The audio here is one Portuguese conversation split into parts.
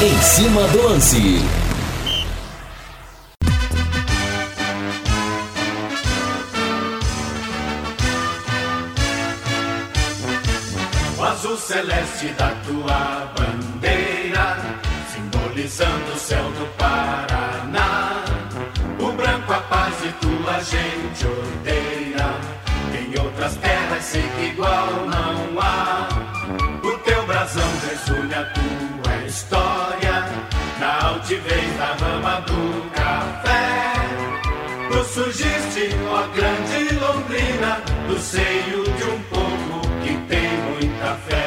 Em cima do lance. O azul celeste da tua bandeira, simbolizando o céu do Paraná. O branco a paz e tua gente odeia. Em outras terras sei que igual não há. O teu brasão resulha a tua história. Na altivez da rama do café. Tu surgiste, ó grande Londrina, do seio de um povo que tem muita fé.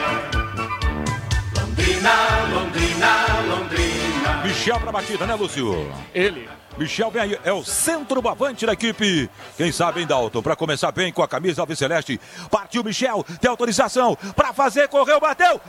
Londrina, Londrina, Londrina. Michel pra batida, né, Lúcio? Ele. Michel aí, é o centroavante da equipe. Quem sabe, hein, Dalton? Pra começar bem com a camisa Alves Celeste. Partiu Michel, tem autorização pra fazer, correu, bateu.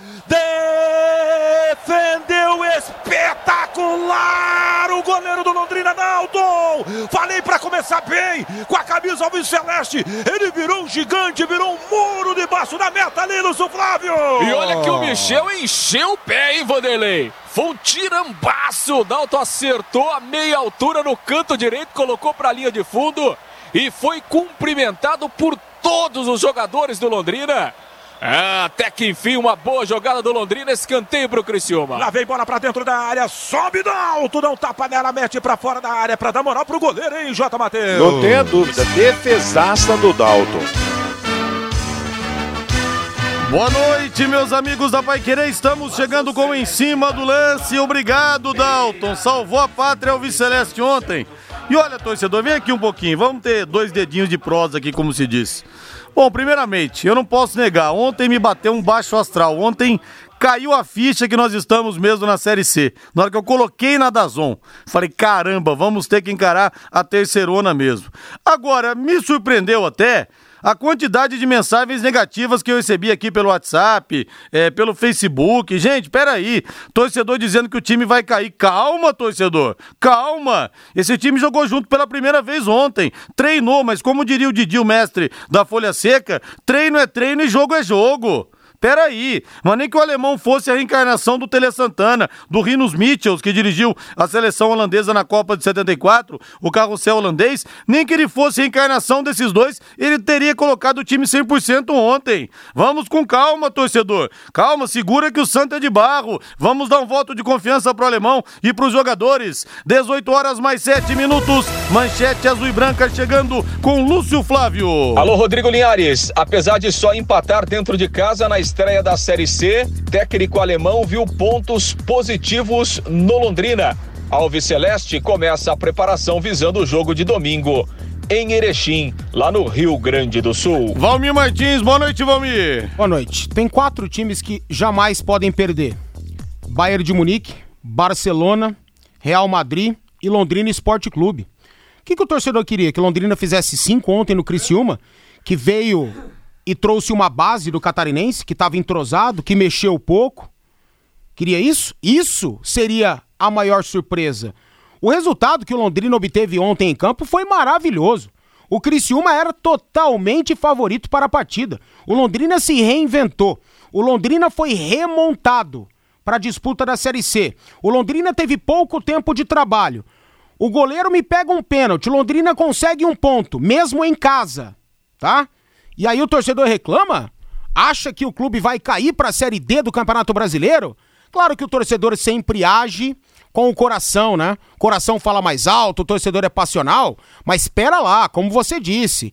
Defendeu espetacular o goleiro do Londrina, Dalton. Falei pra começar bem com a camisa Alves Celeste. Ele virou um gigante, virou um muro debaixo da meta ali, Lúcio Flávio. E olha que o Michel encheu o pé, hein, Vanderlei? Foi um tirambaço. O Dalton acertou a meia altura no canto direito, colocou para a linha de fundo e foi cumprimentado por todos os jogadores do Londrina. Ah, até que enfim, uma boa jogada do Londrina, escanteio pro Criciúma. Lá vem bola pra dentro da área, sobe do alto, dá um tapa nela, mete pra fora da área pra dar moral pro goleiro, hein, J. Matheus? Não tenha dúvida, defesaça do Dalton. Boa noite, meus amigos da Pai Querer. Estamos chegando com em cima do lance. Obrigado, Dalton. Salvou a pátria Alves Celeste ontem. E olha, torcedor, vem aqui um pouquinho. Vamos ter dois dedinhos de prosa aqui, como se diz. Bom, primeiramente, eu não posso negar. Ontem me bateu um baixo astral. Ontem caiu a ficha que nós estamos mesmo na Série C. Na hora que eu coloquei na Dazon, falei, caramba, vamos ter que encarar a terceirona mesmo. Agora, me surpreendeu até a quantidade de mensagens negativas que eu recebi aqui pelo WhatsApp, é, pelo Facebook. Gente, peraí. Torcedor dizendo que o time vai cair. Calma, torcedor. Calma. Esse time jogou junto pela primeira vez ontem. Treinou, mas como diria o Didi, o mestre da Folha Seca, treino é treino e jogo é jogo. Peraí, mas nem que o alemão fosse a reencarnação do Tele Santana, do Rinos Mitchells, que dirigiu a seleção holandesa na Copa de 74, o carrossel holandês, nem que ele fosse a reencarnação desses dois, ele teria colocado o time 100% ontem. Vamos com calma, torcedor. Calma, segura que o Santo é de barro. Vamos dar um voto de confiança pro alemão e pros jogadores. 18 horas mais 7 minutos. Manchete azul e branca chegando com Lúcio Flávio. Alô, Rodrigo Linhares. Apesar de só empatar dentro de casa na estreia da Série C, técnico alemão viu pontos positivos no Londrina. Alves Celeste começa a preparação visando o jogo de domingo em Erechim, lá no Rio Grande do Sul. Valmir Martins, boa noite, Valmir. Boa noite. Tem quatro times que jamais podem perder: Bayern de Munique, Barcelona, Real Madrid e Londrina Esporte Clube. O que, que o torcedor queria? Que Londrina fizesse cinco ontem no Criciúma, que veio e trouxe uma base do catarinense, que estava entrosado, que mexeu pouco. Queria isso? Isso seria a maior surpresa. O resultado que o Londrina obteve ontem em campo foi maravilhoso. O Criciúma era totalmente favorito para a partida. O Londrina se reinventou. O Londrina foi remontado para a disputa da Série C. O Londrina teve pouco tempo de trabalho. O goleiro me pega um pênalti. Londrina consegue um ponto, mesmo em casa. Tá? E aí o torcedor reclama? Acha que o clube vai cair para a Série D do Campeonato Brasileiro? Claro que o torcedor sempre age com o coração, né? O coração fala mais alto, o torcedor é passional, mas espera lá, como você disse,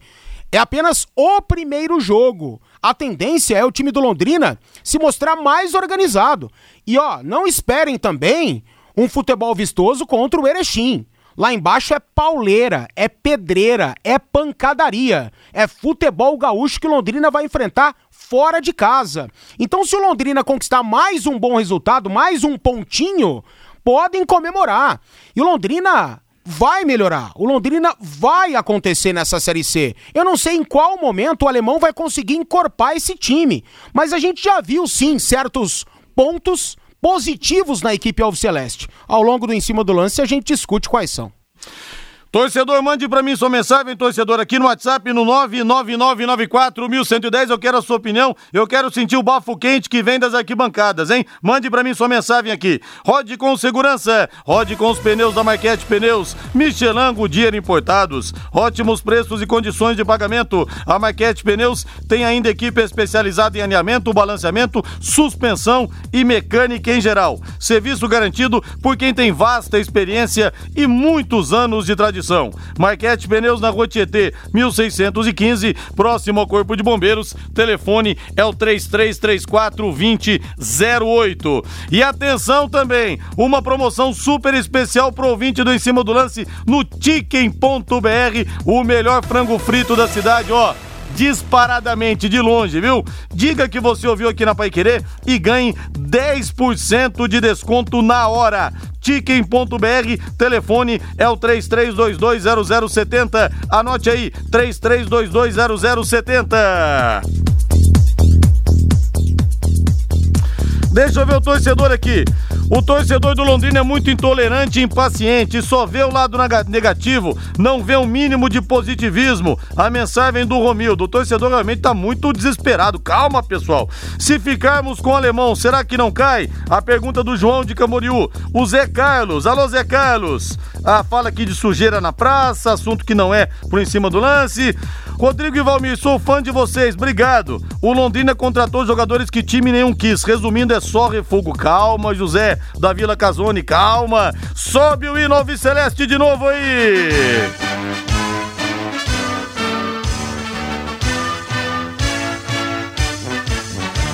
é apenas o primeiro jogo. A tendência é o time do Londrina se mostrar mais organizado. E ó, não esperem também um futebol vistoso contra o Erechim. Lá embaixo é pauleira, é pedreira, é pancadaria. É futebol gaúcho que Londrina vai enfrentar fora de casa. Então, se o Londrina conquistar mais um bom resultado, mais um pontinho, podem comemorar. E o Londrina vai melhorar. O Londrina vai acontecer nessa Série C. Eu não sei em qual momento o alemão vai conseguir encorpar esse time, mas a gente já viu sim certos pontos positivos na equipe Alves Celeste. Ao longo do em cima do lance a gente discute quais são. Torcedor, mande para mim sua mensagem, torcedor, aqui no WhatsApp no 999941110. Eu quero a sua opinião, eu quero sentir o bafo quente que vem das arquibancadas, hein? Mande para mim sua mensagem aqui. Rode com segurança, rode com os pneus da Marquete Pneus, Michelin Goodyear importados, ótimos preços e condições de pagamento. A Marquete Pneus tem ainda equipe especializada em alinhamento, balanceamento, suspensão e mecânica em geral. Serviço garantido por quem tem vasta experiência e muitos anos de tradição tradição. Marquete Pneus na Rua Tietê, 1615, próximo ao Corpo de Bombeiros. Telefone é o 3334 2008. E atenção também, uma promoção super especial pro ouvinte do Em Cima do Lance no Chicken.br, o melhor frango frito da cidade, ó disparadamente de longe, viu? Diga que você ouviu aqui na Pai Querer e ganhe 10% de desconto na hora. Tiquem.br, telefone é o 33220070. Anote aí, 33220070. Deixa eu ver o torcedor aqui. O torcedor do Londrina é muito intolerante e impaciente, só vê o lado negativo, não vê o um mínimo de positivismo. A mensagem do Romildo, o torcedor realmente tá muito desesperado. Calma, pessoal. Se ficarmos com o alemão, será que não cai? A pergunta do João de Camboriú. O Zé Carlos, alô Zé Carlos. Ah, fala aqui de sujeira na praça, assunto que não é por em cima do lance. Rodrigo e Valmir, sou fã de vocês, obrigado. O Londrina contratou jogadores que time nenhum quis. Resumindo, é só refugo. Calma, José da Vila Casone, calma. Sobe o hino Alves Celeste de novo aí.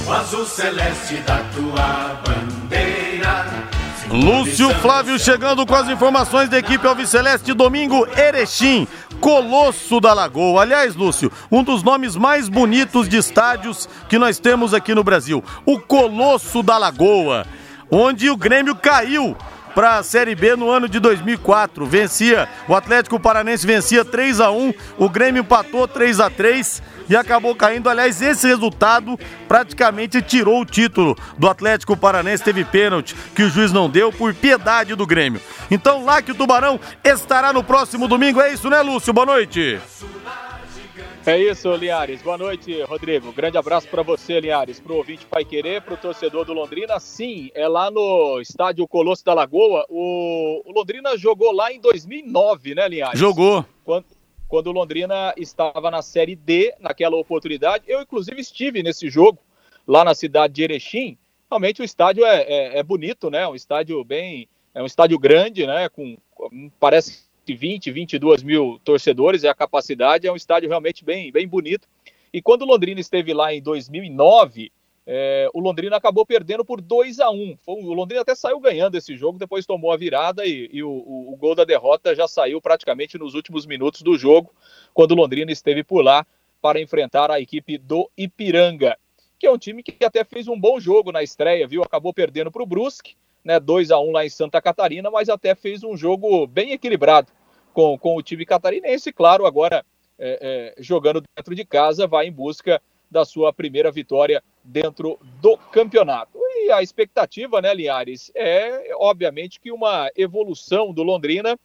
O azul celeste da tua bandeira. Lúcio Flávio chegando com as informações da equipe Alves Celeste domingo Erechim. Colosso da Lagoa. Aliás, Lúcio, um dos nomes mais bonitos de estádios que nós temos aqui no Brasil. O Colosso da Lagoa, onde o Grêmio caiu para a Série B no ano de 2004. Vencia, o Atlético Paranense vencia 3 a 1, o Grêmio empatou 3 a 3 e acabou caindo. Aliás, esse resultado praticamente tirou o título do Atlético Paranense. Teve pênalti que o juiz não deu por piedade do Grêmio. Então lá que o Tubarão estará no próximo domingo. É isso, né, Lúcio? Boa noite. É isso, Linhares. Boa noite, Rodrigo. Grande abraço para você, Linhares, para o ouvinte Pai Querer, para o torcedor do Londrina. Sim, é lá no estádio Colosso da Lagoa. O, o Londrina jogou lá em 2009, né, Linhares? Jogou. Quando, quando o Londrina estava na Série D, naquela oportunidade. Eu, inclusive, estive nesse jogo lá na cidade de Erechim. Realmente o estádio é, é, é bonito, né? Um estádio bem. É um estádio grande, né? Com, parece 20, 22 mil torcedores é a capacidade, é um estádio realmente bem, bem bonito. E quando o Londrina esteve lá em 2009, é, o Londrina acabou perdendo por 2 a 1 O Londrina até saiu ganhando esse jogo, depois tomou a virada e, e o, o, o, gol da derrota já saiu praticamente nos últimos minutos do jogo, quando o Londrina esteve por lá para enfrentar a equipe do Ipiranga, que é um time que até fez um bom jogo na estreia, viu? Acabou perdendo para o Brusque, né, 2 a 1 lá em Santa Catarina, mas até fez um jogo bem equilibrado com, com o time catarinense. Claro, agora é, é, jogando dentro de casa, vai em busca da sua primeira vitória dentro do campeonato. E a expectativa, né, Linhares, é obviamente que uma evolução do Londrina.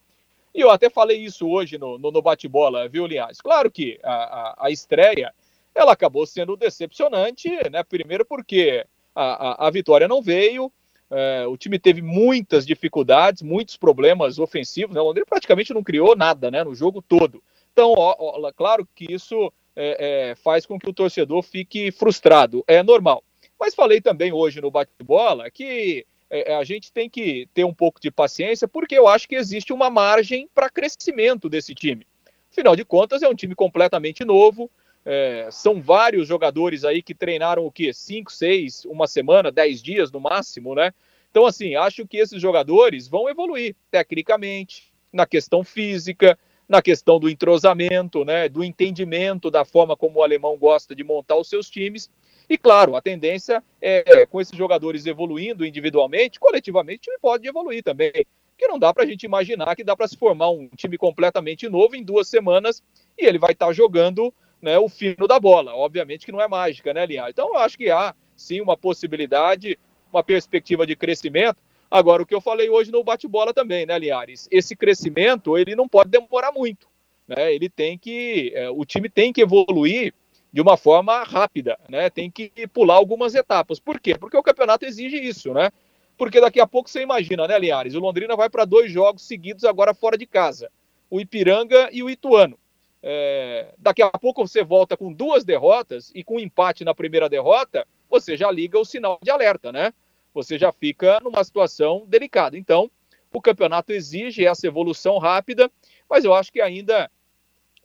E eu até falei isso hoje no, no, no bate-bola, viu, Linhares? Claro que a, a, a, estreia ela acabou sendo decepcionante, né? Primeiro porque a, a, a vitória não veio, é, o time teve muitas dificuldades, muitos problemas ofensivos. Né? O Londrina praticamente não criou nada né, no jogo todo. Então, ó, ó, claro que isso é, é, faz com que o torcedor fique frustrado. É normal. Mas falei também hoje no bate-bola que é, a gente tem que ter um pouco de paciência, porque eu acho que existe uma margem para crescimento desse time. Afinal de contas, é um time completamente novo. É, são vários jogadores aí que treinaram o quê? Cinco, seis, uma semana, dez dias no máximo, né? Então, assim, acho que esses jogadores vão evoluir tecnicamente, na questão física, na questão do entrosamento, né? Do entendimento da forma como o alemão gosta de montar os seus times. E claro, a tendência é, com esses jogadores evoluindo individualmente, coletivamente, o time pode evoluir também. Porque não dá para a gente imaginar que dá para se formar um time completamente novo em duas semanas e ele vai estar tá jogando né, o fino da bola. Obviamente que não é mágica, né, Linhares? Então eu acho que há sim uma possibilidade, uma perspectiva de crescimento. Agora, o que eu falei hoje no bate-bola também, né, Linhares? Esse crescimento, ele não pode demorar muito. Né? Ele tem que. É, o time tem que evoluir de uma forma rápida, né? Tem que pular algumas etapas. Por quê? Porque o campeonato exige isso, né? Porque daqui a pouco você imagina, né, Linhares? O Londrina vai para dois jogos seguidos agora fora de casa: o Ipiranga e o Ituano. É, daqui a pouco você volta com duas derrotas e com um empate na primeira derrota, você já liga o sinal de alerta, né? Você já fica numa situação delicada. Então, o campeonato exige essa evolução rápida, mas eu acho que ainda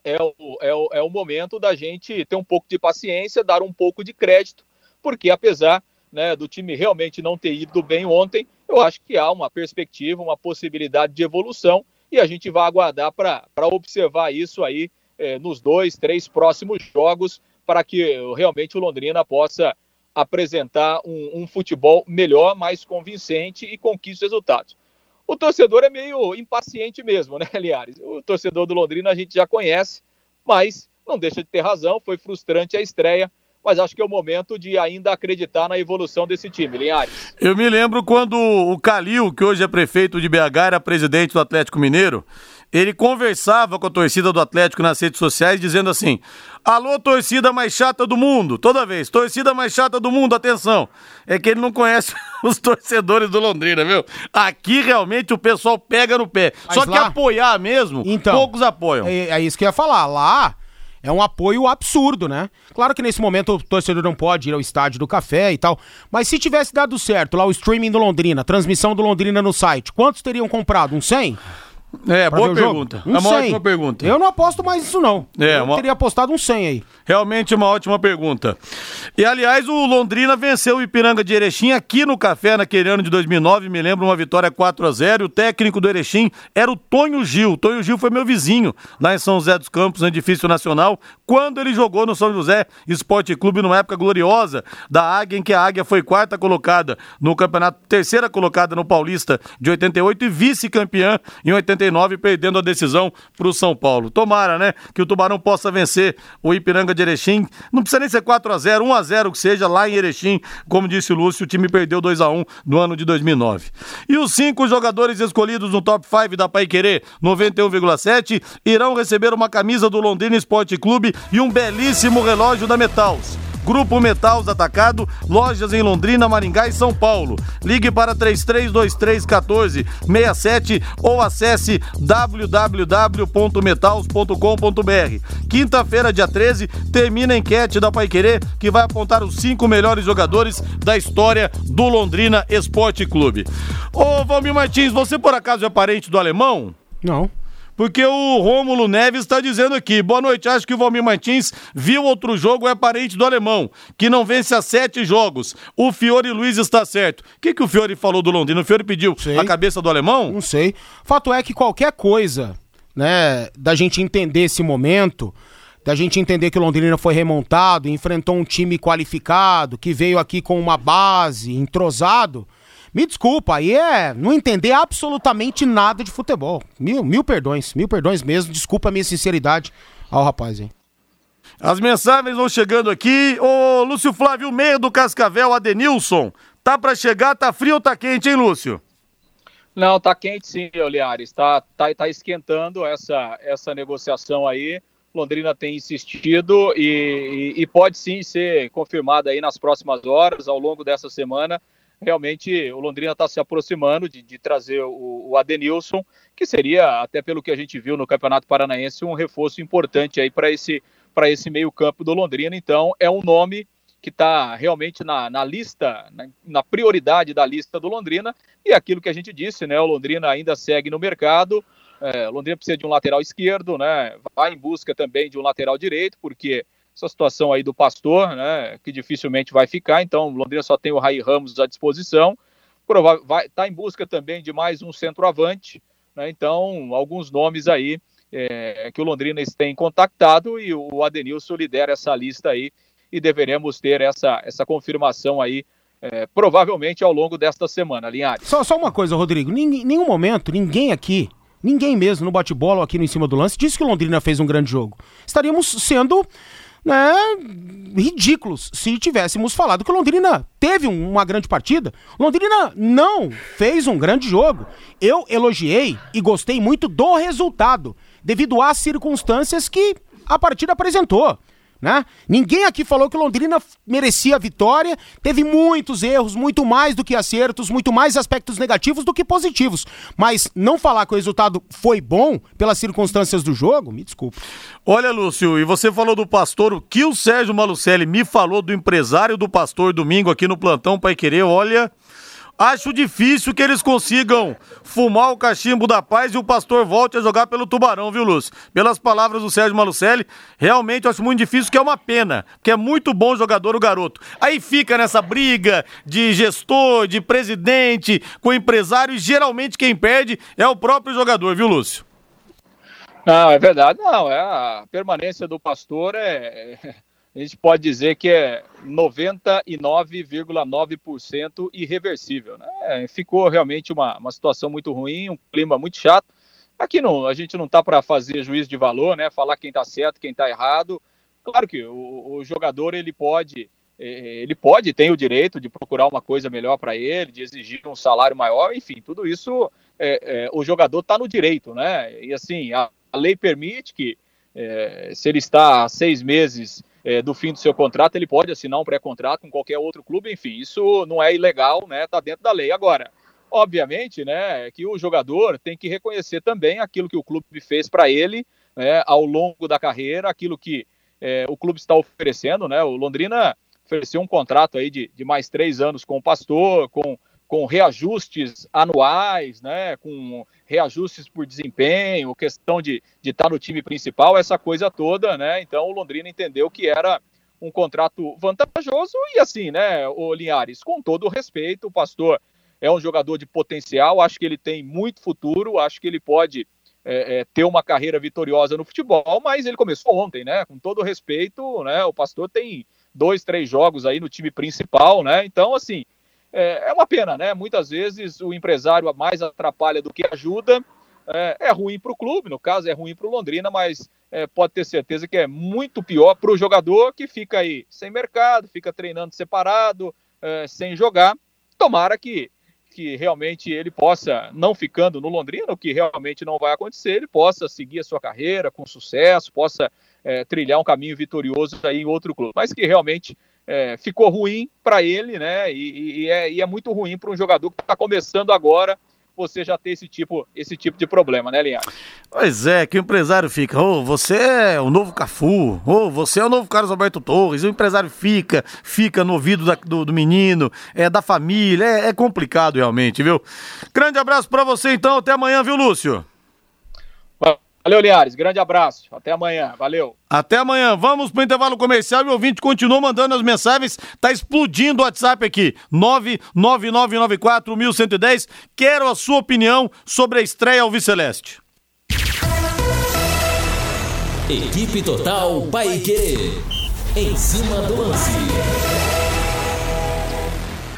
é o, é o, é o momento da gente ter um pouco de paciência, dar um pouco de crédito, porque apesar né, do time realmente não ter ido bem ontem, eu acho que há uma perspectiva, uma possibilidade de evolução e a gente vai aguardar para observar isso aí eh, nos dois, três próximos jogos para que realmente o Londrina possa apresentar um, um, futebol melhor, mais convincente e conquiste resultados. O torcedor é meio impaciente mesmo, né, Liares? O torcedor do Londrina a gente já conhece, mas não deixa de ter razão, foi frustrante a estreia, mas acho que é o momento de ainda acreditar na evolução desse time, Linhares. Eu me lembro quando o Calil, que hoje é prefeito de BH, era presidente do Atlético Mineiro, ele conversava com a torcida do Atlético nas redes sociais dizendo assim: Alô, torcida mais chata do mundo. Toda vez, torcida mais chata do mundo, atenção. É que ele não conhece os torcedores do Londrina, viu? Aqui realmente o pessoal pega no pé. Mas Só lá... que apoiar mesmo, então, poucos apoiam. É, é isso que eu ia falar. Lá é um apoio absurdo, né? Claro que nesse momento o torcedor não pode ir ao estádio do café e tal, mas se tivesse dado certo lá o streaming do Londrina, transmissão do Londrina no site, quantos teriam comprado? Um 100? É, boa pergunta. Um é uma 100. ótima pergunta. Eu não aposto mais isso, não. É, eu uma... teria apostado um 100 aí. Realmente uma ótima pergunta. E, aliás, o Londrina venceu o Ipiranga de Erechim aqui no Café naquele ano de 2009. Me lembro uma vitória 4 a 0 O técnico do Erechim era o Tonho Gil. O Tonho Gil foi meu vizinho lá em São José dos Campos, no edifício nacional, quando ele jogou no São José Esporte Clube numa época gloriosa da Águia, em que a Águia foi quarta colocada no campeonato, terceira colocada no Paulista de 88 e vice-campeã em 89, perdendo a decisão para o São Paulo. Tomara, né, que o Tubarão possa vencer o Ipiranga de Erechim. Não precisa nem ser 4 a 0 1 a 0 que seja lá em Erechim. Como disse o Lúcio, o time perdeu 2 a 1 no ano de 2009. E os cinco jogadores escolhidos no top 5 da Paiquerê 91,7 irão receber uma camisa do Londrina Esporte Clube e um belíssimo relógio da Metals. Grupo Metals Atacado, lojas em Londrina, Maringá e São Paulo. Ligue para 33231467 ou acesse www.metals.com.br. Quinta-feira, dia 13, termina a enquete da Paiquerê, que vai apontar os cinco melhores jogadores da história do Londrina Esporte Clube. Ô, Valmir Martins, você por acaso é parente do alemão? Não. Porque o Rômulo Neves está dizendo aqui: boa noite, acho que o Valmir Martins viu outro jogo, é parente do alemão, que não vence a sete jogos. O Fiore Luiz está certo. O que, que o Fiore falou do Londrina? O Fiore pediu sei. a cabeça do alemão? Não sei. Fato é que qualquer coisa, né, da gente entender esse momento da gente entender que o Londrina foi remontado, enfrentou um time qualificado, que veio aqui com uma base, entrosado, me desculpa, aí é não entender absolutamente nada de futebol. Mil, mil perdões, mil perdões mesmo. Desculpa a minha sinceridade ao rapaz, hein. As mensagens vão chegando aqui. Ô, Lúcio Flávio, meio do Cascavel, Adenilson. Tá para chegar, tá frio ou tá quente, hein, Lúcio? Não, tá quente sim, Oliares. Tá, tá, tá esquentando essa, essa negociação aí. Londrina tem insistido e, e, e pode sim ser confirmada aí nas próximas horas, ao longo dessa semana realmente o Londrina está se aproximando de, de trazer o, o, Adenilson, que seria, até pelo que a gente viu no Campeonato Paranaense, um reforço importante aí para esse, esse meio-campo do Londrina. Então, é um nome que está realmente na, na lista, na, na, prioridade da lista do Londrina, e aquilo que a gente disse, né? O Londrina ainda segue no mercado. É, Londrina precisa de um lateral esquerdo, né? Vai em busca também de um lateral direito, porque essa situação aí do Pastor, né, que dificilmente vai ficar, então Londrina só tem o Rai Ramos à disposição, provável, vai estar tá em busca também de mais um centroavante, né, então alguns nomes aí é, que o Londrina tem contactado e o Adenilson lidera essa lista aí e deveremos ter essa, essa confirmação aí é, provavelmente ao longo desta semana, Linhares. Só, só uma coisa, Rodrigo, em nenhum momento, ninguém aqui, ninguém mesmo no bate-bola aqui no Em Cima do Lance disse que o Londrina fez um grande jogo. Estaríamos sendo né, ridículos se tivéssemos falado que o Londrina teve uma grande partida. Londrina não fez um grande jogo. Eu elogiei e gostei muito do resultado, devido às circunstâncias que a partida apresentou. Né? Ninguém aqui falou que Londrina merecia a vitória, teve muitos erros, muito mais do que acertos, muito mais aspectos negativos do que positivos. Mas não falar que o resultado foi bom pelas circunstâncias do jogo, me desculpe. Olha, Lúcio, e você falou do pastor, o que o Sérgio Malucelli me falou do empresário do pastor domingo aqui no plantão Pai Querer, olha, Acho difícil que eles consigam fumar o cachimbo da paz e o pastor volte a jogar pelo Tubarão, viu, Lúcio? Pelas palavras do Sérgio Malucelli, realmente acho muito difícil, que é uma pena, porque é muito bom jogador o garoto. Aí fica nessa briga de gestor, de presidente, com empresário, e geralmente quem perde é o próprio jogador, viu, Lúcio? Não, é verdade, não. É a permanência do pastor é, a gente pode dizer que é 99,9% irreversível. Né? Ficou realmente uma, uma situação muito ruim, um clima muito chato. Aqui não, a gente não está para fazer juízo de valor, né? falar quem está certo, quem está errado. Claro que o, o, jogador ele pode, é, ele pode, tem o direito de procurar uma coisa melhor para ele, de exigir um salário maior, enfim, tudo isso é, é, o jogador está no direito, né? E assim, a, a lei permite que é, se ele está há seis meses é, do fim do seu contrato, ele pode assinar um pré-contrato com qualquer outro clube, enfim, isso não é ilegal, né? Tá dentro da lei. Agora, obviamente, né, que o jogador tem que reconhecer também aquilo que o clube fez para ele né, ao longo da carreira, aquilo que é, o clube está oferecendo, né? O Londrina ofereceu um contrato aí de, de mais três anos com o Pastor, com com reajustes anuais, né, com reajustes por desempenho, questão de, de estar no time principal, essa coisa toda, né? Então o Londrina entendeu que era um contrato vantajoso e assim, né, o Linhares, com todo o respeito, o Pastor é um jogador de potencial, acho que ele tem muito futuro, acho que ele pode é, é, ter uma carreira vitoriosa no futebol, mas ele começou ontem, né? Com todo o respeito, né? O Pastor tem dois, três jogos aí no time principal, né? Então, assim, é, é uma pena, né? Muitas vezes o empresário mais atrapalha do que ajuda. É, é ruim para o clube, no caso é ruim para o Londrina, mas é, pode ter certeza que é muito pior para o jogador que fica aí sem mercado, fica treinando separado, é, sem jogar. Tomara que, que realmente ele possa, não ficando no Londrina, o que realmente não vai acontecer, ele possa seguir a sua carreira com sucesso, possa é, trilhar um caminho vitorioso aí em outro clube, mas que realmente é, ficou ruim para ele, né? E, e, é, e, é, muito ruim para um jogador que está começando agora. Você já ter esse tipo, esse tipo de problema, né, Linhares? Pois é, que o empresário fica, ô, oh, você é o novo Cafu, ô, oh, você é o novo Carlos Alberto Torres, o empresário fica, fica no ouvido da, do, do, menino, é da família, é, é complicado realmente, viu? Grande abraço para você então, até amanhã, viu, Lúcio? Valeu, Liares. Grande abraço. Até amanhã. Valeu. Até amanhã. Vamos pro intervalo comercial e o ouvinte continua mandando as mensagens. Tá explodindo o WhatsApp aqui. 999941110. Quero a sua opinião sobre a estreia ao Celeste. Equipe Total Paique. Em cima do lance.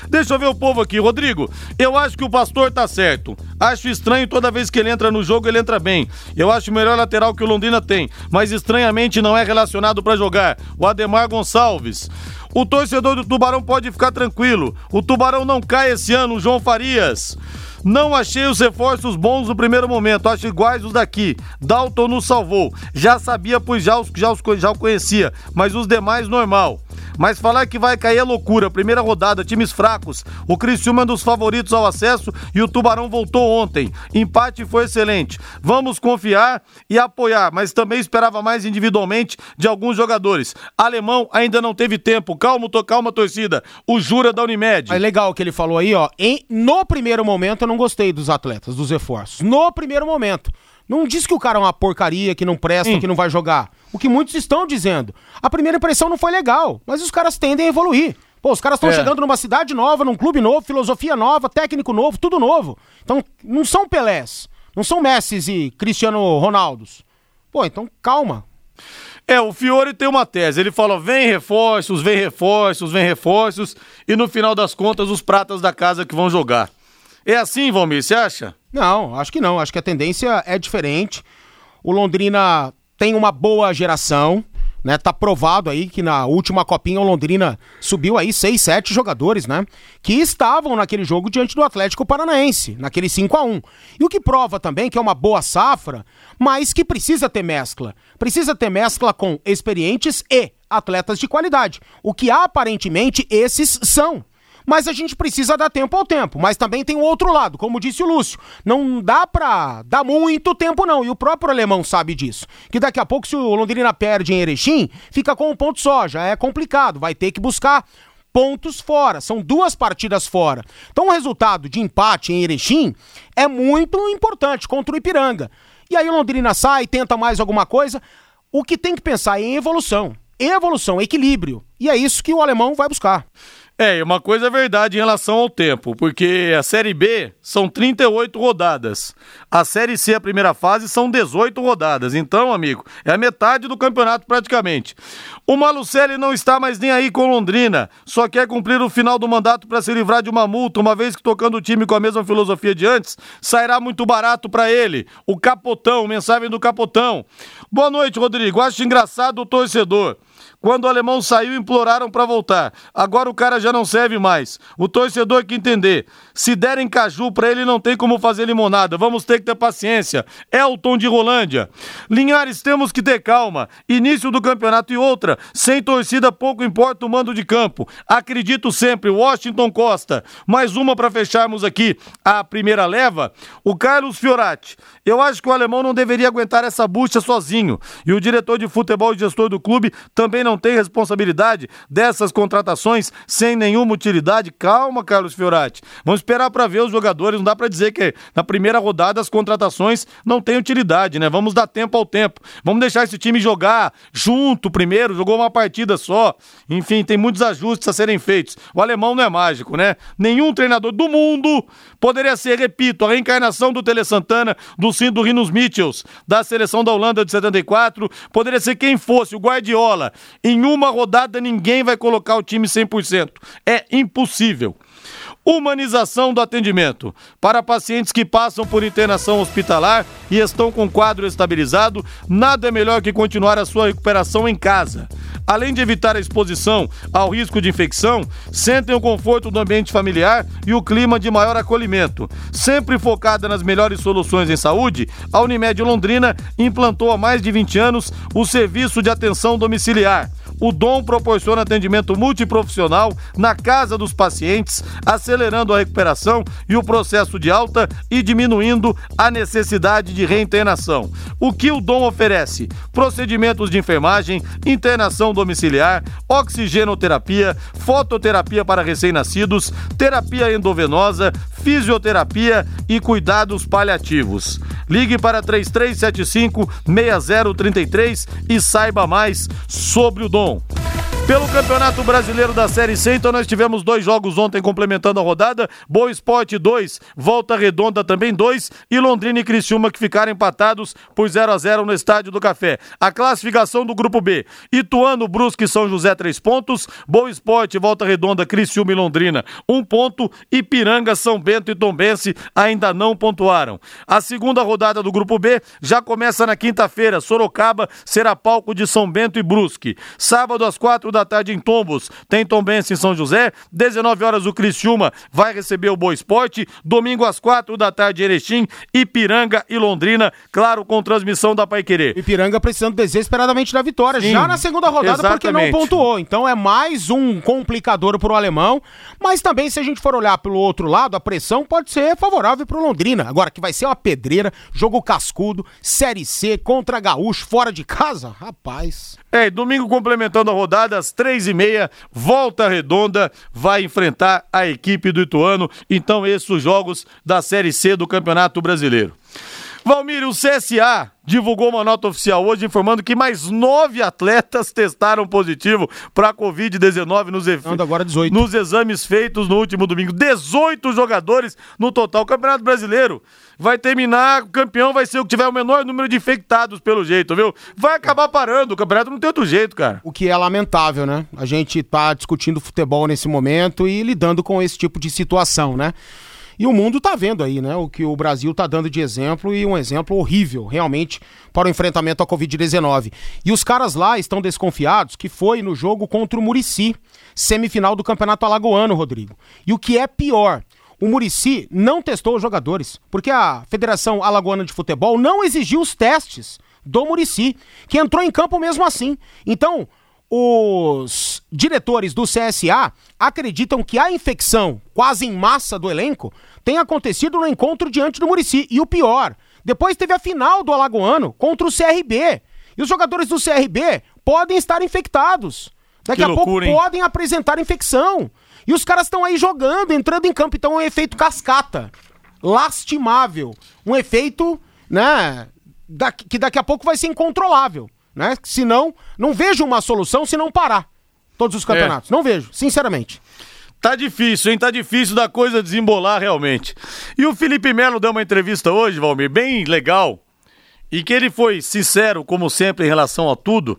Deixa eu ver o povo aqui. Rodrigo, eu acho que o pastor tá certo. Acho estranho toda vez que ele entra no jogo, ele entra bem. Eu acho o melhor lateral que o Londrina tem, mas estranhamente não é relacionado para jogar. O Ademar Gonçalves. O torcedor do Tubarão pode ficar tranquilo. O Tubarão não cai esse ano, João Farias. Não achei os reforços bons no primeiro momento, acho iguais os daqui. Dalton nos salvou. Já sabia, pois já os, já os já o conhecia, mas os demais normal. Mas falar que vai cair é loucura. Primeira rodada, times fracos. O Criciúma é um dos favoritos ao acesso e o Tubarão voltou ontem. Empate foi excelente. Vamos confiar e apoiar, mas também esperava mais individualmente de alguns jogadores. Alemão ainda não teve tempo. Calma, calma, torcida. O Jura da Unimed. É legal o que ele falou aí, ó. Em, no primeiro momento eu não gostei dos atletas, dos reforços. No primeiro momento. Não diz que o cara é uma porcaria, que não presta, Sim. que não vai jogar. O que muitos estão dizendo. A primeira impressão não foi legal, mas os caras tendem a evoluir. Pô, os caras estão é. chegando numa cidade nova, num clube novo, filosofia nova, técnico novo, tudo novo. Então, não são Pelés, não são Messi e Cristiano Ronaldos. Pô, então calma. É, o Fiore tem uma tese. Ele fala: vem reforços, vem reforços, vem reforços, e no final das contas, os pratas da casa que vão jogar. É assim, Valmir, você acha? Não, acho que não. Acho que a tendência é diferente. O Londrina tem uma boa geração, né? Tá provado aí que na última copinha o Londrina subiu aí seis, sete jogadores, né? Que estavam naquele jogo diante do Atlético Paranaense, naquele 5 a 1 E o que prova também que é uma boa safra, mas que precisa ter mescla. Precisa ter mescla com experientes e atletas de qualidade. O que aparentemente esses são mas a gente precisa dar tempo ao tempo. Mas também tem o outro lado, como disse o Lúcio. Não dá pra dar muito tempo, não. E o próprio alemão sabe disso. Que daqui a pouco, se o Londrina perde em Erechim, fica com um ponto só. Já é complicado. Vai ter que buscar pontos fora. São duas partidas fora. Então o resultado de empate em Erechim é muito importante contra o Ipiranga. E aí o Londrina sai, tenta mais alguma coisa. O que tem que pensar é em evolução. Evolução, equilíbrio. E é isso que o alemão vai buscar. É, uma coisa é verdade em relação ao tempo, porque a Série B são 38 rodadas. A Série C, a primeira fase, são 18 rodadas. Então, amigo, é a metade do campeonato praticamente. O Malucelli não está mais nem aí com Londrina, só quer cumprir o final do mandato para se livrar de uma multa, uma vez que tocando o time com a mesma filosofia de antes, sairá muito barato para ele. O Capotão, mensagem do Capotão. Boa noite, Rodrigo. Acho engraçado o torcedor. Quando o alemão saiu, imploraram para voltar. Agora o cara já não serve mais. O torcedor que entender. Se derem caju para ele, não tem como fazer limonada. Vamos ter que ter paciência. Elton de Rolândia. Linhares, temos que ter calma. Início do campeonato e outra. Sem torcida, pouco importa o mando de campo. Acredito sempre. Washington Costa. Mais uma para fecharmos aqui a primeira leva. O Carlos Fiorati. Eu acho que o alemão não deveria aguentar essa bucha sozinho. E o diretor de futebol e gestor do clube também não tem responsabilidade dessas contratações sem nenhuma utilidade. Calma, Carlos Fiorati. Vamos esperar para ver os jogadores. Não dá para dizer que na primeira rodada as contratações não têm utilidade, né? Vamos dar tempo ao tempo. Vamos deixar esse time jogar junto primeiro. Jogou uma partida só. Enfim, tem muitos ajustes a serem feitos. O alemão não é mágico, né? Nenhum treinador do mundo poderia ser, repito, a reencarnação do Tele Santana, do Sim do Rinos Mitchells, da seleção da Holanda de 74. Poderia ser quem fosse, o Guardiola. Em uma rodada ninguém vai colocar o time 100%. É impossível. Humanização do atendimento. Para pacientes que passam por internação hospitalar e estão com quadro estabilizado, nada é melhor que continuar a sua recuperação em casa. Além de evitar a exposição ao risco de infecção, sentem o conforto do ambiente familiar e o clima de maior acolhimento. Sempre focada nas melhores soluções em saúde, a Unimed Londrina implantou há mais de 20 anos o serviço de atenção domiciliar o Dom proporciona atendimento multiprofissional na casa dos pacientes, acelerando a recuperação e o processo de alta e diminuindo a necessidade de reinternação. O que o Dom oferece? Procedimentos de enfermagem, internação domiciliar, oxigenoterapia, fototerapia para recém-nascidos, terapia endovenosa, fisioterapia e cuidados paliativos. Ligue para 3375 6033 e saiba mais sobre o Dom. Pelo Campeonato Brasileiro da Série C, então nós tivemos dois jogos ontem complementando a rodada. Boa Esporte 2, Volta Redonda também 2 e Londrina e Criciúma que ficaram empatados por 0 a 0 no Estádio do Café. A classificação do Grupo B, Ituano, Brusque e São José 3 pontos, Boa Esporte, Volta Redonda, Criciúma e Londrina 1 um ponto, Ipiranga, São Bento e Tombense ainda não pontuaram. A segunda rodada do Grupo B já começa na quinta-feira, Sorocaba será palco de São Bento e Brusque. Sábado às quatro da tarde em Tombos, tem Tombense em São José. 19 horas o Criciúma vai receber o Boa Esporte. Domingo às quatro da tarde Erechim, Ipiranga e Londrina, claro, com transmissão da Paiquerê. Ipiranga precisando desesperadamente da vitória, Sim, já na segunda rodada, exatamente. porque não pontuou. Então é mais um complicador pro alemão. Mas também, se a gente for olhar pelo outro lado, a pressão pode ser favorável pro Londrina. Agora, que vai ser uma pedreira, jogo cascudo, Série C contra Gaúcho, fora de casa, rapaz. É, domingo complementando a rodada, às três e meia, Volta Redonda vai enfrentar a equipe do Ituano. Então, esses os jogos da Série C do Campeonato Brasileiro. Valmir, o CSA divulgou uma nota oficial hoje informando que mais nove atletas testaram positivo para a Covid-19 nos, efe... nos exames feitos no último domingo. 18 jogadores no total. O Campeonato Brasileiro vai terminar, o campeão vai ser o que tiver o menor número de infectados, pelo jeito, viu? Vai acabar parando, o campeonato não tem outro jeito, cara. O que é lamentável, né? A gente tá discutindo futebol nesse momento e lidando com esse tipo de situação, né? E o mundo tá vendo aí, né? O que o Brasil tá dando de exemplo e um exemplo horrível, realmente, para o enfrentamento à Covid-19. E os caras lá estão desconfiados que foi no jogo contra o Murici, semifinal do Campeonato Alagoano, Rodrigo. E o que é pior, o Murici não testou os jogadores, porque a Federação Alagoana de Futebol não exigiu os testes do Murici, que entrou em campo mesmo assim. Então, os diretores do CSA acreditam que a infecção quase em massa do elenco tem acontecido no encontro diante do Murici. E o pior, depois teve a final do Alagoano contra o CRB. E os jogadores do CRB podem estar infectados. Daqui Que a loucura, pouco hein? podem apresentar infecção. E os caras estão aí jogando, entrando em campo. Então é um efeito cascata. Lastimável. Um efeito, né? que daqui a pouco vai ser incontrolável. Né? Se não, não vejo uma solução se não parar todos os campeonatos. Não vejo, sinceramente. Tá difícil, hein? Tá difícil da coisa desembolar realmente. E o Felipe Melo deu uma entrevista hoje, Valmir, bem legal. E que ele foi sincero, como sempre, em relação a tudo.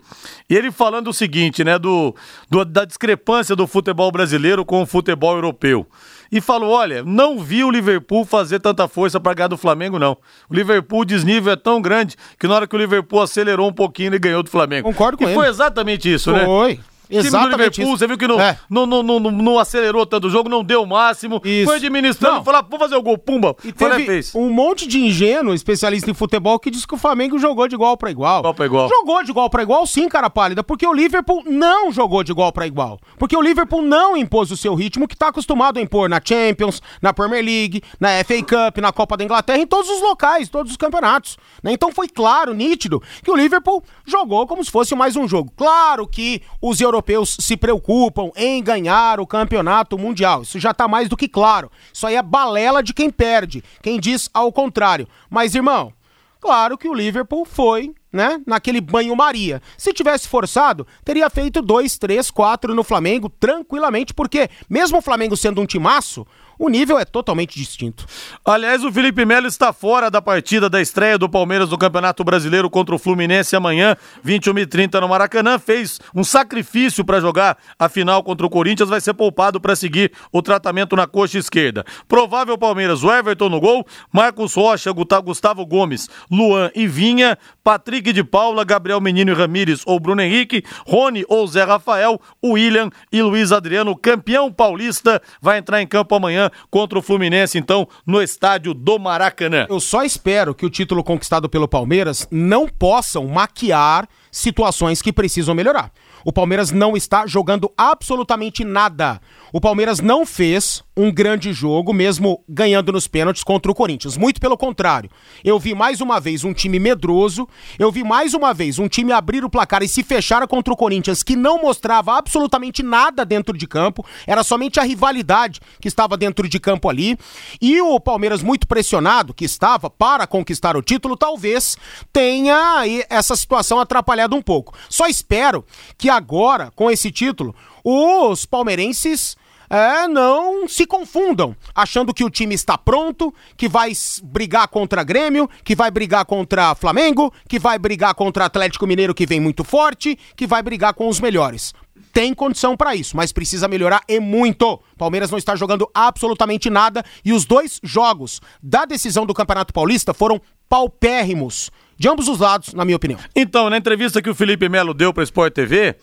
E ele falando o seguinte, né? Do, do- da discrepância do futebol brasileiro com o futebol europeu. E falou: olha, não vi o Liverpool fazer tanta força para ganhar do Flamengo, não. O Liverpool, o desnível é tão grande que na hora que o Liverpool acelerou um pouquinho, ele ganhou do Flamengo. Concordo com e ele. foi exatamente isso, né? Foi. Time do Exatamente Liverpool, isso. você viu que não, É. não, não, não, não- acelerou tanto o jogo, não deu o máximo. Isso. Foi administrando, Não. falou, vou fazer o gol, pumba. E teve fez. um monte de ingênuo, especialista em futebol, que disse que o Flamengo jogou de igual pra igual. Igual pra igual. Jogou de igual pra igual, sim, cara pálida, porque o Liverpool não jogou de igual pra igual. Porque o Liverpool não impôs o seu ritmo que tá acostumado a impor na Champions, na Premier League, na FA Cup, na Copa da Inglaterra, em todos os locais, todos os campeonatos. né? Então foi claro, nítido, que o Liverpool jogou como se fosse mais um jogo. Claro que os europeus se preocupam em ganhar o campeonato mundial. Isso já tá mais do que claro. Isso aí é balela de quem perde, quem diz ao contrário. Mas, irmão, Claro que o Liverpool foi, né, naquele banho-maria. Se tivesse forçado, teria feito 2, 3, 4 no Flamengo tranquilamente, porque mesmo o Flamengo sendo um timaço, o nível é totalmente distinto. Aliás, o Felipe Melo está fora da partida da estreia do Palmeiras no Campeonato Brasileiro contra o Fluminense amanhã, 21h30 no Maracanã. Fez um sacrifício para jogar a final contra o Corinthians, vai ser poupado para seguir o tratamento na coxa esquerda. Provável Palmeiras, o Everton no gol, Marcos Rocha, Gustavo Gomes, Luan e Vinha, Patrick de Paula, Gabriel Menino e Ramires ou Bruno Henrique, Rony ou Zé Rafael, William e Luiz Adriano, campeão paulista, vai entrar em campo amanhã contra o Fluminense, então, no estádio do Maracanã. Eu só espero que o título conquistado pelo Palmeiras não possam maquiar situações que precisam melhorar. O Palmeiras não está jogando absolutamente nada. O Palmeiras não fez um grande jogo, mesmo ganhando nos pênaltis contra o Corinthians. Muito pelo contrário. Eu vi mais uma vez um time medroso, eu vi mais uma vez um time abrir o placar e se fechar contra o Corinthians, que não mostrava absolutamente nada dentro de campo, era somente a rivalidade que estava dentro de campo ali. E o Palmeiras, muito pressionado que estava para conquistar o título, talvez tenha aí essa situação atrapalhado um pouco. Só espero que agora, com esse título, os palmeirenses é, não se confundam, achando que o time está pronto, que vai brigar contra Grêmio, que vai brigar contra Flamengo, que vai brigar contra Atlético Mineiro, que vem muito forte, que vai brigar com os melhores. Tem condição para isso, mas precisa melhorar e muito. Palmeiras não está jogando absolutamente nada e os dois jogos da decisão do Campeonato Paulista foram paupérrimos. De ambos os lados, na minha opinião. Então, na entrevista que o Felipe Melo deu para Sport TV,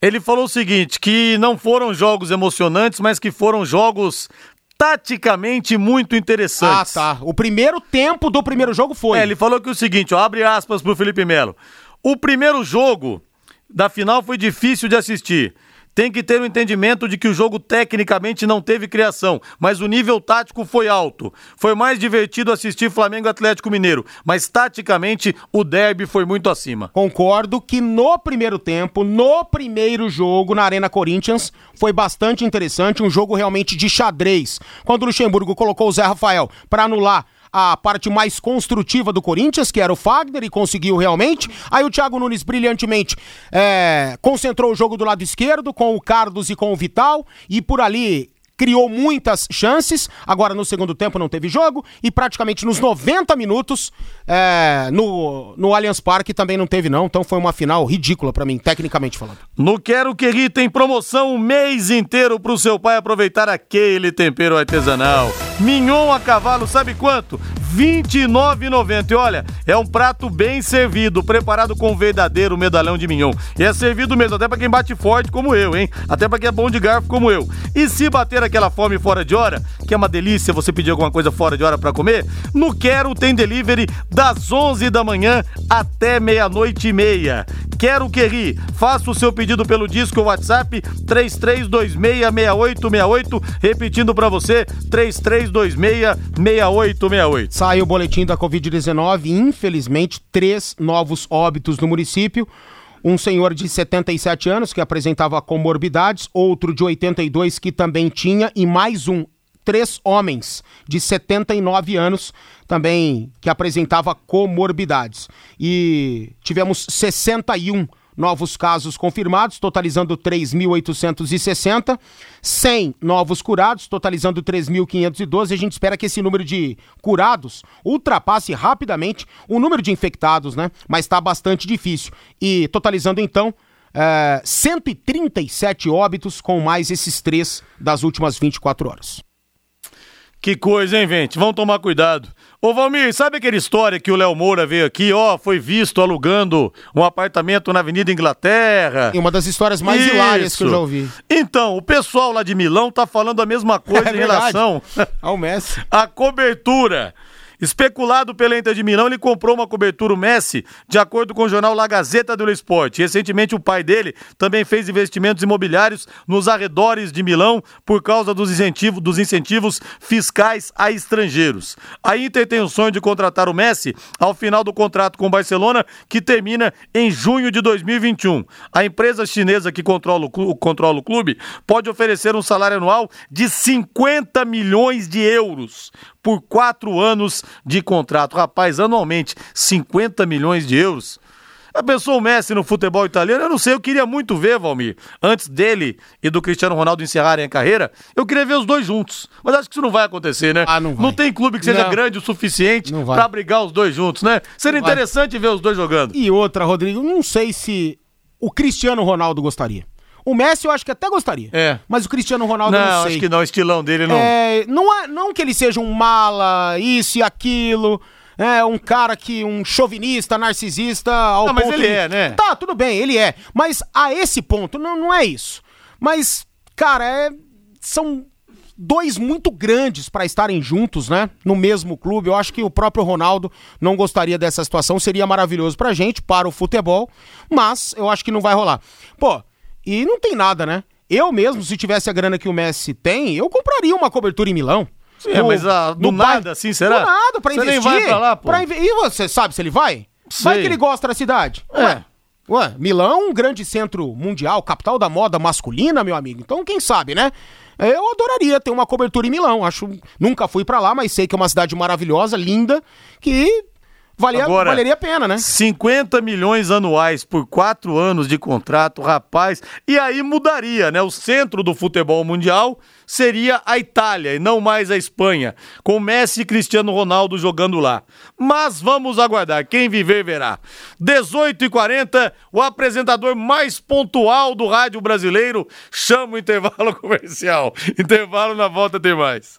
ele falou o seguinte: que não foram jogos emocionantes, mas que foram jogos taticamente muito Ah, interessantes. tá. O primeiro tempo do primeiro jogo foi. É, ele falou que o seguinte, ó, abre aspas pro Felipe Melo. O primeiro jogo da final foi difícil de assistir. Tem que ter o entendimento de que o jogo tecnicamente não teve criação, mas o nível tático foi alto. Foi mais divertido assistir Flamengo Atlético Mineiro, mas taticamente o derby foi muito acima. Concordo que no primeiro tempo, no primeiro jogo na Arena Corinthians, foi bastante interessante, um jogo realmente de xadrez. Quando o Luxemburgo colocou o Zé Rafael para anular a parte mais construtiva do Corinthians, que era o Fagner, e conseguiu realmente. Aí o Thiago Nunes brilhantemente é, concentrou o jogo do lado esquerdo, com o Carlos e com o Vital, e por ali criou muitas chances, agora no segundo tempo não teve jogo, e praticamente nos 90 minutos é, no, no Allianz Parque também não teve não, então foi uma final ridícula para mim, tecnicamente falando. No Quero Que Ri tem promoção o mês inteiro pro seu pai aproveitar aquele tempero artesanal. Mignon a cavalo, sabe quanto? R$ 29,90. E olha, é um prato bem servido, preparado com um verdadeiro medalhão de mignon. E é servido mesmo, até para quem bate forte como eu, hein? Até para quem é bom de garfo como eu. E se bater aquela fome fora de hora, que é uma delícia você pedir alguma coisa fora de hora para comer, no Quero tem delivery das 11 da manhã até meia-noite e meia. Quero que ri. Faça o seu pedido pelo disco WhatsApp 33266868, repetindo para você 33266868. Sai o boletim da Covid-19, infelizmente, três novos óbitos no município. Um senhor de 77 anos que apresentava comorbidades, outro de 82 que também tinha, e mais um, três homens de 79 anos também que apresentava comorbidades. E tivemos 61 novos casos confirmados, totalizando 3.860, 100 novos curados, totalizando 3.512. A gente espera que esse número de curados ultrapasse rapidamente o número de infectados, né? Mas está bastante difícil. E totalizando então é, 137 óbitos com mais esses três das últimas 24 horas. Que coisa, hein, gente? Vamos tomar cuidado. Ô Valmir, sabe aquela história que o Léo Moura veio aqui, ó, foi visto alugando um apartamento na Avenida Inglaterra? E uma das histórias mais Isso. hilárias que eu já ouvi. Então, o pessoal lá de Milão tá falando a mesma coisa É em verdade. relação Ao Messi. à cobertura. Especulado pela Inter de Milão, ele comprou uma cobertura o Messi, de acordo com o jornal La Gazzetta dello Sport. Recentemente, o pai dele também fez investimentos imobiliários nos arredores de Milão por causa dos, incentivo, dos incentivos fiscais a estrangeiros. A Inter tem o sonho de contratar o Messi ao final do contrato com o Barcelona, que termina em junho de 2021. A empresa chinesa que controla o, controla o clube pode oferecer um salário anual de 50 milhões de euros por quatro anos de contrato. Rapaz, anualmente, 50 milhões de euros. A pessoa o Messi no futebol italiano, eu não sei, eu queria muito ver, Valmir, antes dele e do Cristiano Ronaldo encerrarem a carreira, eu queria ver os dois juntos. Mas acho que isso não vai acontecer, né? Ah, não vai. tem clube que seja Não. grande o suficiente Não vai. pra brigar os dois juntos, né? Seria Não vai. interessante ver os dois jogando. E outra, Rodrigo, não sei se o Cristiano Ronaldo gostaria. O Messi eu acho que até gostaria. É. Mas o Cristiano Ronaldo Não, não sei. acho que não, o estilão dele não. É, não, é, não que ele seja um mala, isso e aquilo, é um cara que, um chauvinista, narcisista ao Não, mas ele de- é, né? Tá, tudo bem, ele é. Mas a esse ponto, não, não é isso. Mas, cara, é, são dois muito grandes para estarem juntos, né? No mesmo clube. Eu acho que o próprio Ronaldo não gostaria dessa situação. Seria maravilhoso pra gente, para o futebol, mas eu acho que não vai rolar. Pô, e não tem nada, né? Eu mesmo, se tivesse a grana que o Messi tem, eu compraria uma cobertura em Milão. Sim, mas, ah, do nada, assim, será? Do nada, pra Você nem investir. vai pra lá, pô. pra inve- E você sabe se ele vai? Vai Sei. que ele gosta da cidade. É. Ué, ué, Milão é um grande centro mundial, capital da moda masculina, meu amigo. Então, quem sabe, né? Eu adoraria ter uma cobertura em Milão. Acho, nunca fui pra lá, mas sei que é uma cidade maravilhosa, linda, que valia, Agora, valeria a pena, né? 50 milhões anuais por quatro anos de contrato, rapaz. E aí mudaria, né? O centro do futebol mundial seria a Itália e não mais a Espanha, com Messi e Cristiano Ronaldo jogando lá. Mas vamos aguardar, quem viver verá. 18h40, o apresentador mais pontual do rádio brasileiro chama o intervalo comercial. Intervalo na volta tem mais.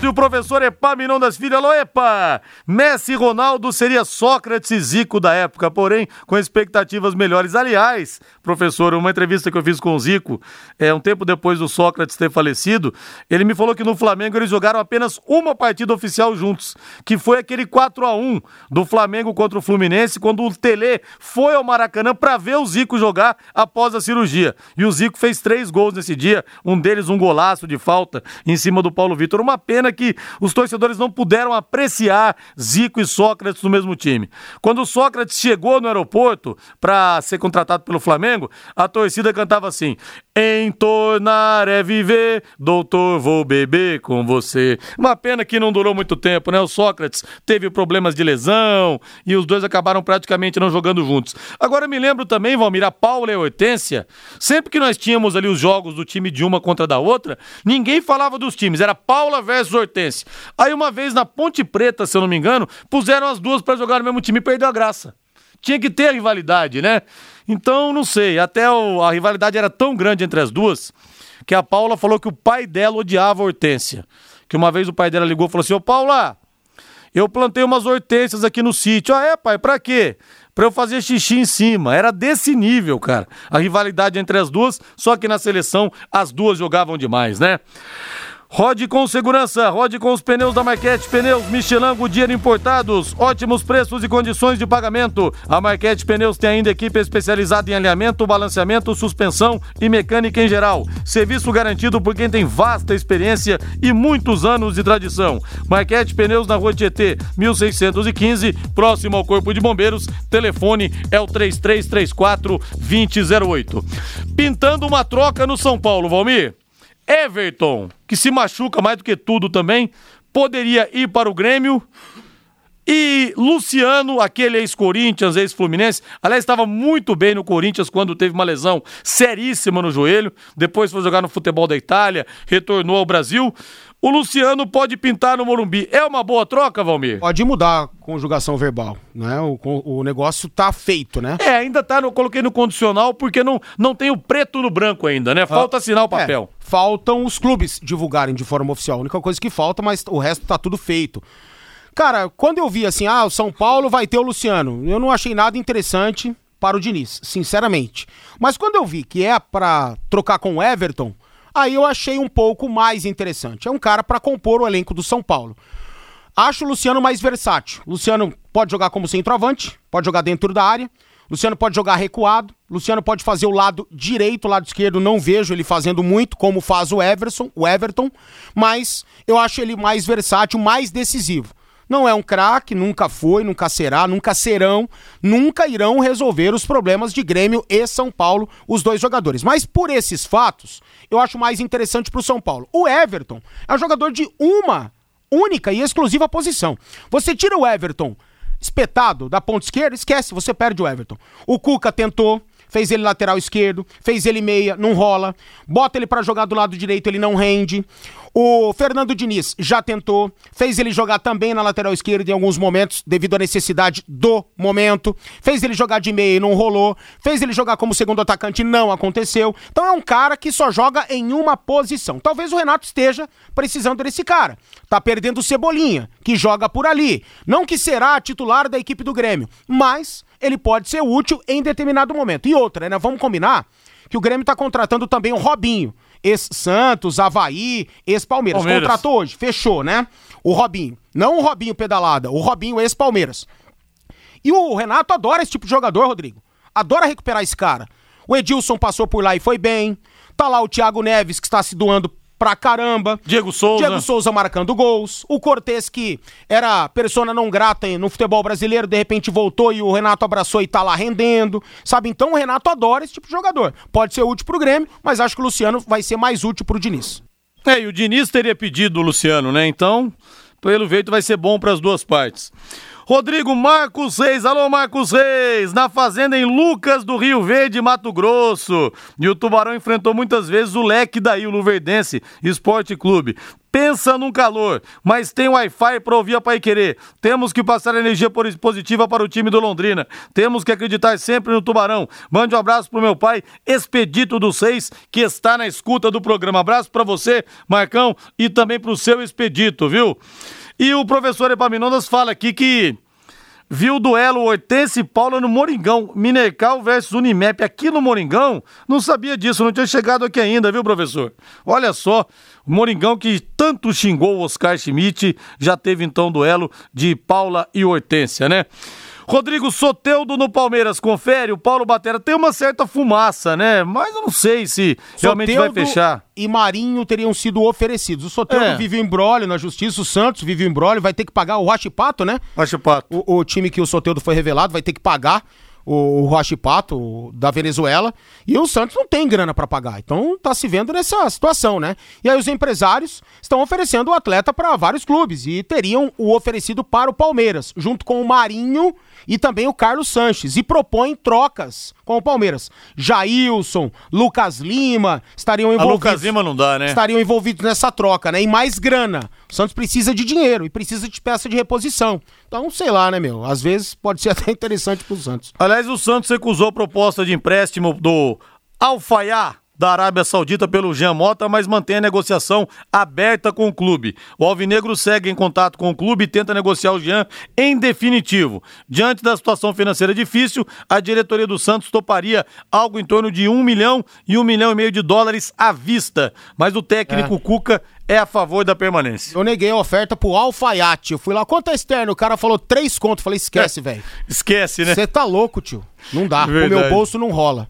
E o professor Epaminão das Filhas, alô Epa! Messi Ronaldo seria Sócrates e Zico da época, porém com expectativas melhores. Aliás, professor, uma entrevista que eu fiz com o Zico, é, um tempo depois do Sócrates ter falecido, ele me falou que no Flamengo eles jogaram apenas uma partida oficial juntos, que foi aquele 4 a 1 do Flamengo contra o Fluminense, quando o Tele foi ao Maracanã para ver o Zico jogar após a cirurgia. E o Zico fez três gols nesse dia, um deles um golaço de falta em cima do Paulo Vitor. Uma pena pena que os torcedores não puderam apreciar Zico e Sócrates no mesmo time. Quando o Sócrates chegou no aeroporto para ser contratado pelo Flamengo, a torcida cantava assim: Entornar é viver, doutor, vou beber com você. Uma pena que não durou muito tempo, né? O Sócrates teve problemas de lesão e os dois acabaram praticamente não jogando juntos. Agora me lembro também, Valmir, a Paula e a Hortência, sempre que nós tínhamos ali os jogos do time de uma contra da outra, ninguém falava dos times, era Paula versus Hortência. Aí uma vez na Ponte Preta, se eu não me engano, puseram as duas para jogar no mesmo time e perdeu a graça. Tinha que ter rivalidade, né? Então, não sei. Até o, a rivalidade era tão grande entre as duas que a Paula falou que o pai dela odiava a hortência. Que uma vez o pai dela ligou e falou assim: Ô Paula, eu plantei umas hortênsias aqui no sítio. Ah, é, pai? Pra quê? Pra eu fazer xixi em cima. Era desse nível, cara. A rivalidade entre as duas, só que na seleção as duas jogavam demais, né? Rode com segurança, rode com os pneus da Marquete Pneus Michelin Goodyear importados, ótimos preços e condições de pagamento. A Marquete Pneus tem ainda equipe especializada em alinhamento, balanceamento, suspensão e mecânica em geral. Serviço garantido por quem tem vasta experiência e muitos anos de tradição. Marquete Pneus na Rua Tietê, 1615, próximo ao Corpo de Bombeiros. Telefone é o 3334 2008. Pintando uma troca no São Paulo, Valmir. Everton, que se machuca mais do que tudo também, poderia ir para o Grêmio. E Luciano, aquele ex-Corinthians, ex-Fluminense, aliás, estava muito bem no Corinthians quando teve uma lesão seríssima no joelho. Depois foi jogar no futebol da Itália, retornou ao Brasil. O Luciano pode pintar no Morumbi. É uma boa troca, Valmir? Pode mudar a conjugação verbal, né? O, o negócio tá feito, né? É, ainda tá, no, coloquei no condicional porque não, não tem o preto no branco ainda, né? Falta ah, assinar o papel. É, faltam os clubes divulgarem de forma oficial. A única coisa que falta, mas o resto tá tudo feito. Cara, quando eu vi assim, ah, o São Paulo vai ter o Luciano, eu não achei nada interessante para o Diniz, sinceramente. Mas quando eu vi que é para trocar com o Everton, Aí eu achei um pouco mais interessante. É um cara para compor o elenco do São Paulo. Acho o Luciano mais versátil. Luciano pode jogar como centroavante, pode jogar dentro da área. Luciano pode jogar recuado. Luciano pode fazer o lado direito, o lado esquerdo. Não vejo ele fazendo muito, como faz o Everson, o Everton. Mas eu acho ele mais versátil, mais decisivo. Não é um craque, nunca foi, nunca será, nunca serão, nunca irão resolver os problemas de Grêmio e São Paulo, os dois jogadores. Mas por esses fatos, eu acho mais interessante para o São Paulo. O Everton é um jogador de uma única e exclusiva posição. Você tira o Everton espetado da ponta esquerda, esquece, você perde o Everton. O Cuca tentou, fez ele lateral esquerdo, fez ele meia, não rola. Bota ele para jogar do lado direito, ele não rende. O Fernando Diniz já tentou, fez ele jogar também na lateral esquerda em alguns momentos, devido à necessidade do momento. Fez ele jogar de meia e não rolou. Fez ele jogar como segundo atacante não aconteceu. Então é um cara que só joga em uma posição. Talvez o Renato esteja precisando desse cara. Tá perdendo o Cebolinha, que joga por ali. Não que será titular da equipe do Grêmio, mas ele pode ser útil em determinado momento. E outra, né? Vamos combinar que o Grêmio tá contratando também o Robinho ex-Santos, Havaí, ex-Palmeiras. Contratou hoje, fechou, né? O Robinho. Não o Robinho pedalada, o Robinho ex-Palmeiras. E o Renato adora esse tipo de jogador, Rodrigo. Adora recuperar esse cara. O Edilson passou por lá e foi bem. Tá lá o Thiago Neves, que está se doando pra caramba. Diego Souza. Diego Souza marcando gols. O Cortez, que era persona não grata no futebol brasileiro, de repente voltou e o Renato abraçou e tá lá rendendo. Sabe? Então o Renato adora esse tipo de jogador. Pode ser útil pro Grêmio, mas acho que o Luciano vai ser mais útil pro Diniz. É, e o Diniz teria pedido o Luciano, né? Então, pelo jeito vai ser bom para as duas partes. Rodrigo Marcos Reis, alô Marcos Reis, na fazenda em Lucas do Rio Verde, Mato Grosso. E o Tubarão enfrentou muitas vezes o leque daí, o Luverdense Esporte Clube. Pensa num calor, mas tem Wi-Fi para ouvir a Pai Querer. Temos que passar energia positiva para o time do Londrina. Temos que acreditar sempre no Tubarão. Mande um abraço pro meu pai, Expedito dos Seis, que está na escuta do programa. Abraço para você, Marcão, e também pro seu Expedito, viu? E o professor Epaminondas fala aqui que viu o duelo Hortense e Paula no Moringão, Minercal versus Unimep aqui no Moringão. Não sabia disso, não tinha chegado aqui ainda, viu, professor? Olha só, o Moringão que tanto xingou o Oscar Schmidt, já teve então duelo de Paula e Hortência, né? Rodrigo Soteudo no Palmeiras, confere, o Paulo Batera tem uma certa fumaça, né? Mas eu não sei se realmente vai fechar. e Marinho teriam sido oferecidos. O Soteudo É. vive em embrólio na justiça, o Santos vive em embrólio, vai ter que pagar o Rachipato, né? Rachipato. O, o time que o Soteudo foi revelado vai ter que pagar o, o Rachipato o da Venezuela e o Santos não tem grana pra pagar. Então tá se vendo nessa situação, né? E aí os empresários estão oferecendo o atleta para vários clubes e teriam o oferecido para o Palmeiras, junto com o Marinho e também o Carlos Sanches e propõem trocas com o Palmeiras. Jailson, Lucas Lima estariam A envolvidos. Lucas Lima não dá, né? Estariam envolvidos nessa troca, né? E mais grana. O Santos precisa de dinheiro e precisa de peça de reposição. Então, sei lá, né, meu? Às vezes pode ser até interessante pro Santos. Aliás, o Santos recusou a proposta de empréstimo do Alfaiá da Arábia Saudita pelo Jean Mota, mas mantém a negociação aberta com o clube. O Alvinegro segue em contato com o clube e tenta negociar o Jean em definitivo. Diante da situação financeira difícil, a diretoria do Santos toparia algo em torno de um milhão e um milhão e meio de dólares à vista. Mas o técnico Cuca é a favor da permanência. Eu neguei a oferta pro Alfaiate. Eu fui lá, quanto é externo? O cara falou três conto. Falei, esquece, velho. Esquece, né? Você tá louco, tio. Não dá. O meu bolso não rola.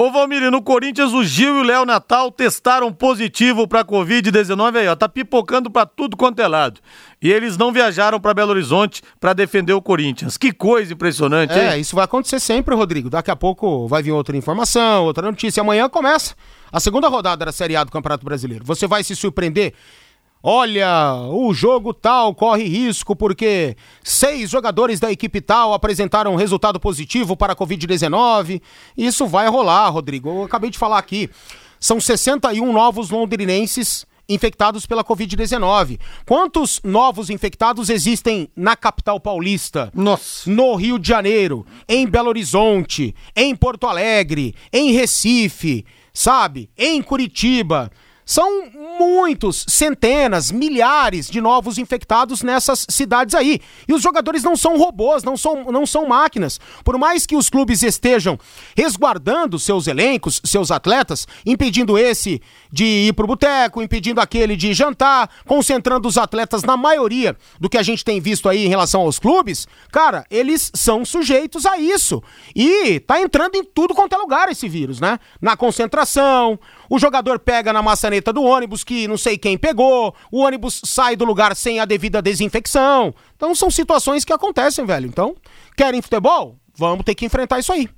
Ô Valmir, no Corinthians o Gil e o Léo Natal testaram positivo pra Covid-19 aí, ó, tá pipocando pra tudo quanto é lado. E eles não viajaram pra Belo Horizonte pra defender o Corinthians. Que coisa impressionante, É, hein? isso vai acontecer sempre, Rodrigo. Daqui a pouco vai vir outra informação, outra notícia. Amanhã começa a segunda rodada da Série A do Campeonato Brasileiro. Você vai se surpreender? Olha, o jogo tal corre risco porque seis jogadores da equipe tal apresentaram resultado positivo para a Covid-19. Isso vai rolar, Rodrigo. Eu acabei de falar aqui. São 61 novos londrinenses infectados pela Covid-19. Quantos novos infectados existem na capital paulista? Nossa. no Rio de Janeiro, em Belo Horizonte, em Porto Alegre, em Recife, sabe? Em Curitiba. São muitos, centenas, milhares de novos infectados nessas cidades aí. E os jogadores não são robôs, não são, não são máquinas. Por mais que os clubes estejam resguardando seus elencos, seus atletas, impedindo esse de ir pro boteco, impedindo aquele de jantar, concentrando os atletas na maioria do que a gente tem visto aí em relação aos clubes, cara, eles são sujeitos a isso. E tá entrando em tudo quanto é lugar esse vírus, né? Na concentração, o jogador pega na maçaneta do ônibus que não sei quem pegou, o ônibus sai do lugar sem a devida desinfecção. Então são situações que acontecem, velho. Então, querem futebol? Vamos ter que enfrentar isso aí.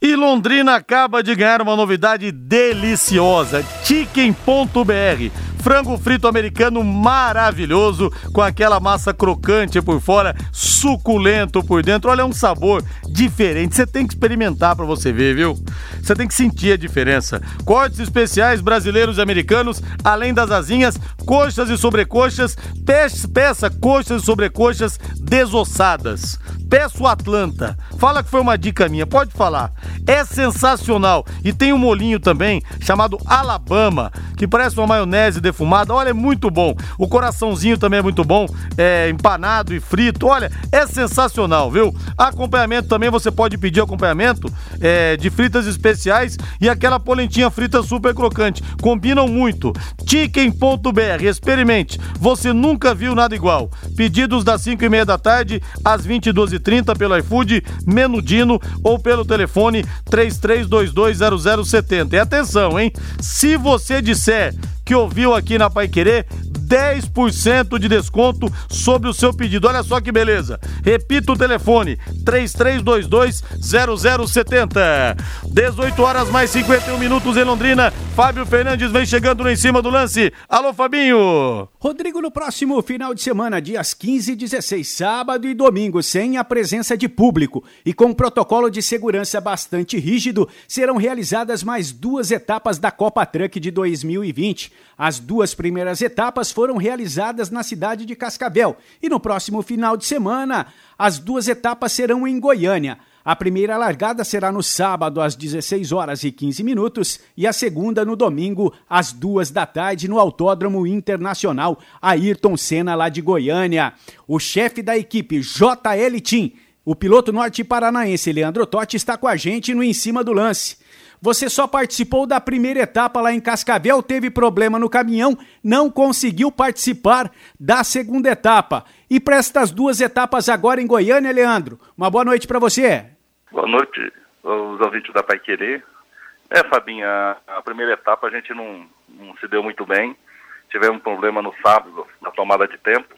E Londrina acaba de ganhar uma novidade deliciosa: Chicken.br. Frango frito americano maravilhoso, com aquela massa crocante por fora, suculento por dentro. Olha, é um sabor diferente. Você tem que experimentar pra você ver, viu? Você tem que sentir a diferença. Cortes especiais brasileiros e americanos, além das asinhas, coxas e sobrecoxas. Peça, peça coxas e sobrecoxas desossadas. Peça o Atlanta. Fala que foi uma dica minha, pode falar. É sensacional. E tem um molinho também chamado Alabama, que parece uma maionese defumada. Olha, é muito bom. O coraçãozinho também é muito bom, é empanado e frito. Olha, é sensacional, viu? Acompanhamento também você pode pedir acompanhamento é, de fritas especiais e aquela polentinha frita super crocante. Combinam muito. Chicken.br, experimente. Você nunca viu nada igual. Pedidos das 5 e meia da tarde às 22h30 pelo iFood, Menudino ou pelo telefone 33220070. E atenção, hein? Se você disser que ouviu aqui na Pai Querer, 10% de desconto sobre o seu pedido. Olha só que beleza. Repita o telefone: 33220070. 18 horas mais 51 minutos em Londrina. Fábio Fernandes vem chegando em cima do lance. Alô, Fabinho. Rodrigo, no próximo final de semana, dias 15 e 16, sábado e domingo, sem a presença de público e com um protocolo de segurança bastante rígido, serão realizadas mais duas etapas da Copa Truck de 2020. As duas primeiras etapas foram realizadas na cidade de Cascavel e no próximo final de semana, as duas etapas serão em Goiânia. A primeira largada será no sábado às 16 horas e 15 minutos e a segunda no domingo às duas da tarde no Autódromo Internacional Ayrton Senna lá de Goiânia. O chefe da equipe JL Team, o piloto norte paranaense Leandro Totti está com a gente no em cima do lance. Você só participou da primeira etapa lá em Cascavel, teve problema no caminhão, não conseguiu participar da segunda etapa. E para estas duas etapas agora em Goiânia, Leandro, uma boa noite para você. Boa noite, os ouvintes da Pai Querer. É, Fabinha, a primeira etapa a gente não, não se deu muito bem. Tivemos um problema no sábado, na tomada de tempo,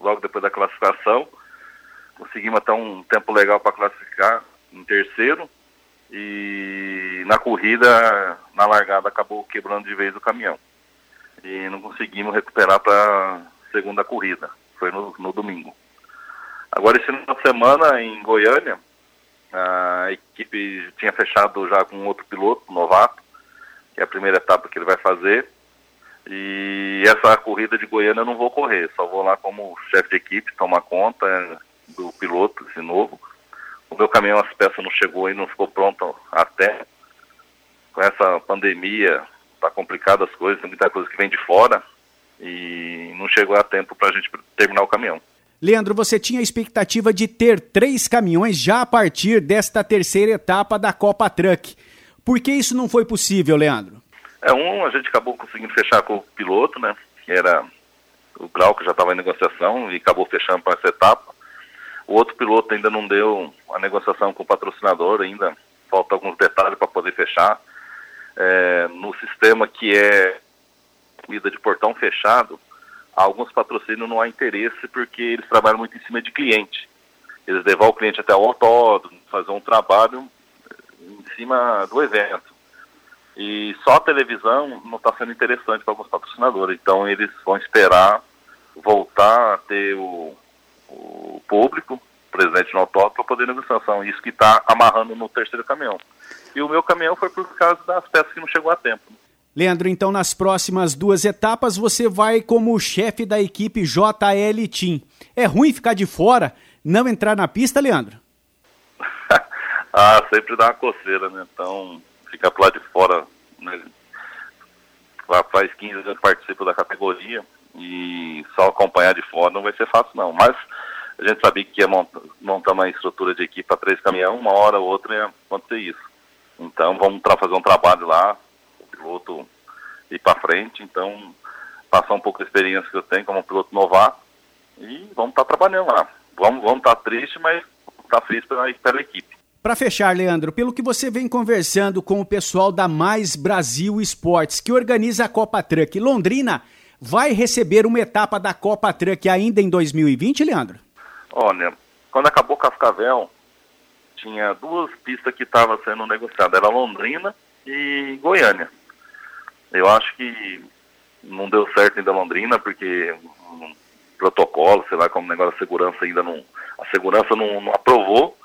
logo depois da classificação. Conseguimos até um tempo legal para classificar em terceiro. E na corrida, na largada, acabou quebrando de vez o caminhão. E não conseguimos recuperar para segunda corrida. Foi no, no domingo. Agora, esse final de semana, em Goiânia, a equipe tinha fechado já com outro piloto, novato, que é a primeira etapa que ele vai fazer. E essa corrida de Goiânia eu não vou correr, só vou lá como chefe de equipe, tomar conta do piloto, esse novo. O meu caminhão, as peças não chegou e não ficou pronto até. Com essa pandemia, tá complicado as coisas, tem muita coisa que vem de fora e não chegou a tempo para a gente terminar o caminhão. Leandro, você tinha a expectativa de ter três caminhões já a partir desta terceira etapa da Copa Truck. Por que isso não foi possível, Leandro? É, um, a gente acabou conseguindo fechar com o piloto, né? Que era o Grau, que já estava em negociação e acabou fechando para essa etapa. O outro piloto ainda não deu a negociação com o patrocinador, ainda falta alguns detalhes para poder fechar. É, no sistema que é corrida de portão fechado, alguns patrocínios não há interesse porque eles trabalham muito em cima de cliente. Eles levam o cliente até o autódromo, fazer um trabalho em cima do evento. E só a televisão não está sendo interessante para alguns patrocinadores. Então eles vão esperar voltar a ter o, o público presente no autódromo para poder negociação. Isso que está amarrando no terceiro caminhão. E o meu caminhão foi por causa das peças que não chegou a tempo. Leandro, então nas próximas duas etapas você vai como chefe da equipe JL Team. É ruim ficar de fora, não entrar na pista, Leandro? ah, sempre dá uma coceira, né? Então, ficar pro lado de fora, né? faz 15 anos que participo da categoria e só acompanhar de fora não vai ser fácil não. Mas a gente sabia que ia montar, uma estrutura de equipe para três caminhão, uma hora ou outra ia acontecer isso. Então vamos fazer um trabalho lá, o piloto ir para frente, então passar um pouco da experiência que eu tenho como piloto novato e vamos estar tá trabalhando lá. Vamos vamos estar tá triste, mas estar tá feliz pela, pela equipe. Para fechar, Leandro, pelo que você vem conversando com o pessoal da Mais Brasil Esportes, que organiza a Copa Truck, Londrina vai receber uma etapa da Copa Truck ainda em 2020, Leandro? Olha, quando acabou Cascavel, tinha duas pistas que estavam sendo negociadas, era Londrina e Goiânia. Eu acho que não deu certo ainda Londrina, porque um protocolo, sei lá, como negócio da segurança ainda não. A segurança não, não aprovou.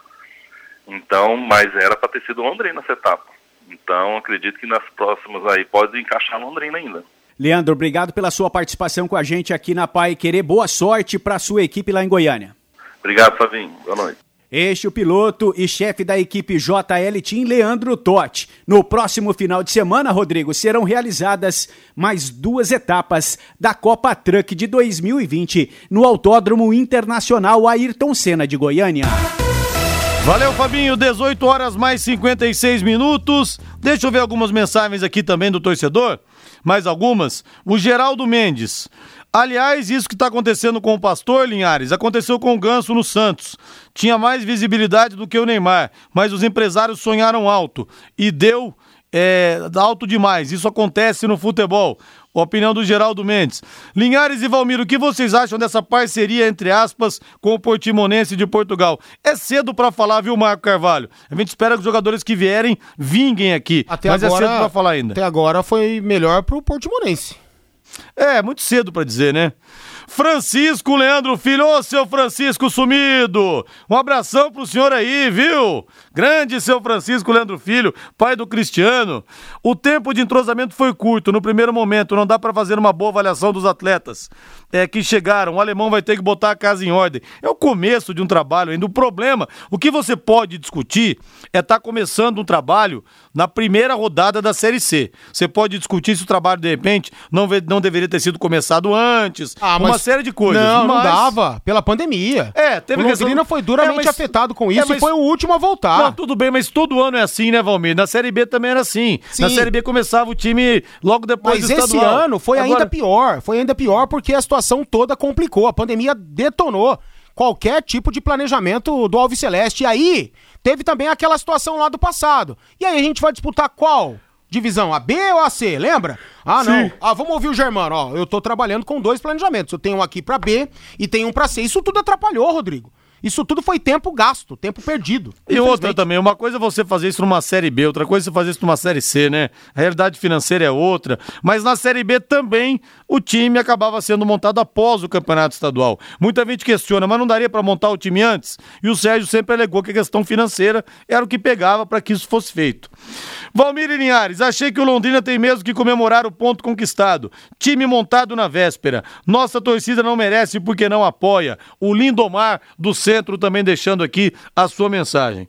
Então, mas era para ter sido Londrina essa etapa. Então, acredito que nas próximas aí pode encaixar Londrina ainda. Leandro, obrigado pela sua participação com a gente aqui na Pai Querer. Boa sorte para a sua equipe lá em Goiânia. Obrigado, Fabinho. Boa noite. Este é o piloto e chefe da equipe JL Team, Leandro Totti. No próximo final de semana, Rodrigo, serão realizadas mais duas etapas da Copa Truck de 2020 no Autódromo Internacional Ayrton Senna de Goiânia. Valeu, Fabinho. 18 horas mais 56 minutos. Deixa eu ver algumas mensagens aqui também do torcedor. Mais algumas. O Geraldo Mendes. Aliás, isso que está acontecendo com o Pastor Linhares aconteceu com o Ganso no Santos. Tinha mais visibilidade do que o Neymar, mas os empresários sonharam alto e deu é, alto demais. Isso acontece no futebol. A opinião do Geraldo Mendes. Linhares e Valmir, o que vocês acham dessa parceria, entre aspas, com o Portimonense de Portugal? É cedo para falar, viu, Marco Carvalho? A gente espera que os jogadores que vierem vinguem aqui. Até mas agora, é cedo para falar ainda. Até agora foi melhor pro Portimonense. É, muito cedo para dizer, né? Francisco Leandro Filho, ô seu Francisco sumido! Um abração pro senhor aí, viu? Grande seu Francisco Leandro Filho, pai do Cristiano. O tempo de entrosamento foi curto no primeiro momento, não dá para fazer uma boa avaliação dos atletas é, que chegaram. O alemão vai ter que botar a casa em ordem. É o começo de um trabalho ainda. O problema, o que você pode discutir é estar tá começando um trabalho na primeira rodada da Série C. Você pode discutir se o trabalho, de repente, não, não deveria ter sido começado antes. Ah, mas uma série de coisas. Não, não mas- dava, pela pandemia. É, teve o Londrina questão- foi duramente É, mas- afetado com isso É, mas- e foi o último a voltar. Não, tudo bem, mas todo ano é assim, né, Valmir? Na Série B também era assim. Na Sim. Série B começava o time logo depois Mas do esse estadual. ano foi Agora- ainda pior. Foi ainda pior porque a situação toda complicou. A pandemia detonou qualquer tipo de planejamento do Alves Celeste. E aí, teve também aquela situação lá do passado. E aí a gente vai disputar qual? Divisão A, B ou A, C? Lembra? Ah, não. Sim. Ah, vamos ouvir o Germano. Ó, eu tô trabalhando com dois planejamentos. Eu tenho um aqui pra B e tenho um pra C. Isso tudo atrapalhou, Rodrigo. Isso tudo foi tempo gasto, tempo perdido. E outra também, uma coisa é você fazer isso numa Série B, outra coisa é você fazer isso numa Série C, né? A realidade financeira é outra. Mas na Série B também o time acabava sendo montado após o campeonato estadual. Muita gente questiona, mas não daria pra montar o time antes? E o Sérgio sempre alegou que a questão financeira era o que pegava para que isso fosse feito. Valmir e Linhares, achei que o Londrina tem mesmo que comemorar o ponto conquistado. Time montado na véspera. Nossa torcida não merece porque não apoia. O Lindomar do Centro também deixando aqui a sua mensagem.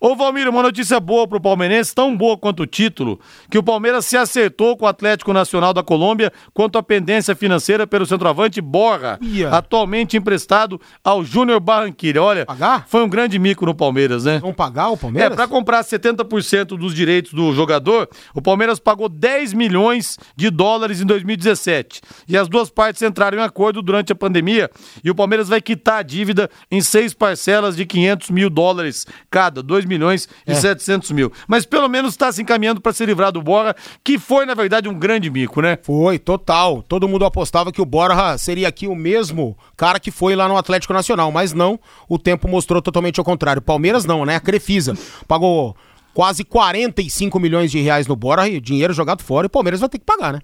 Ô Valmir, uma notícia boa pro palmeirense, tão boa quanto o título, que o Palmeiras se acertou com o Atlético Nacional da Colômbia quanto à pendência financeira pelo centroavante Borra, Ia. atualmente emprestado ao Júnior Barranquilla. Olha, Pagar? foi um grande mico no Palmeiras, né? Vão pagar o É, Palmeiras? pra comprar 70% dos direitos do jogador, o Palmeiras pagou 10 milhões de dólares em 2017. E as duas partes entraram em acordo durante a pandemia e o Palmeiras vai quitar a dívida em seis parcelas de 500 mil dólares cada, 2 milhões e 700 mil. Mas pelo menos está se encaminhando para se livrar do Borra, que foi, na verdade, um grande mico, né? Foi, total. Todo mundo apostava que o Borja seria aqui o mesmo cara que foi lá no Atlético Nacional, mas não, o tempo mostrou totalmente ao contrário. Palmeiras não, né? A Crefisa pagou quase 45 milhões de reais no Borja e dinheiro jogado fora e o Palmeiras vai ter que pagar, né?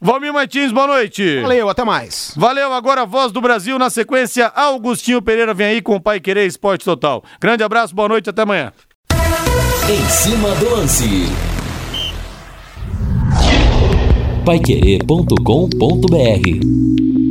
Valmir Martins, boa noite. Valeu, até mais. Valeu, agora a voz do Brasil na sequência. Augustinho Pereira vem aí com o Pai Querer Esporte Total. Grande abraço, boa noite, até amanhã. Em cima do lance. Paiquerê.com.br